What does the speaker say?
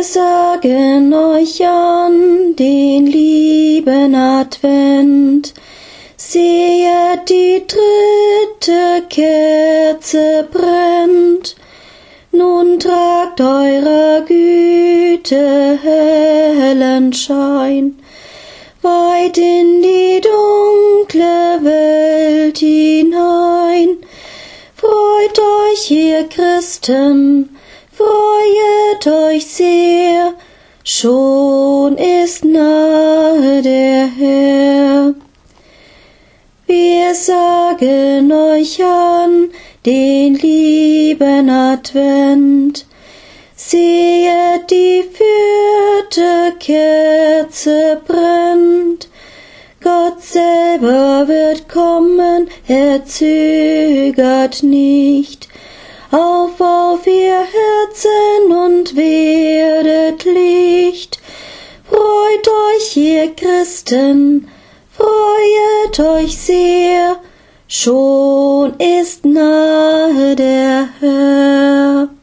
Wir sagen euch an den lieben Advent. Sehet, die dritte Kerze brennt. Nun tragt eurer Güte hellen Schein weit in die dunkle Welt hinein. Freut euch, ihr Christen, freuet euch sehr, schon ist nahe der Herr. Wir sagen euch an den lieben Advent, sehet die vierte Kerze brennt, Gott selber wird kommen, er zögert nicht. Auf, auf ihr Herzen werdet Licht. Freut euch, ihr Christen, freuet euch sehr, schon ist nahe der Herr.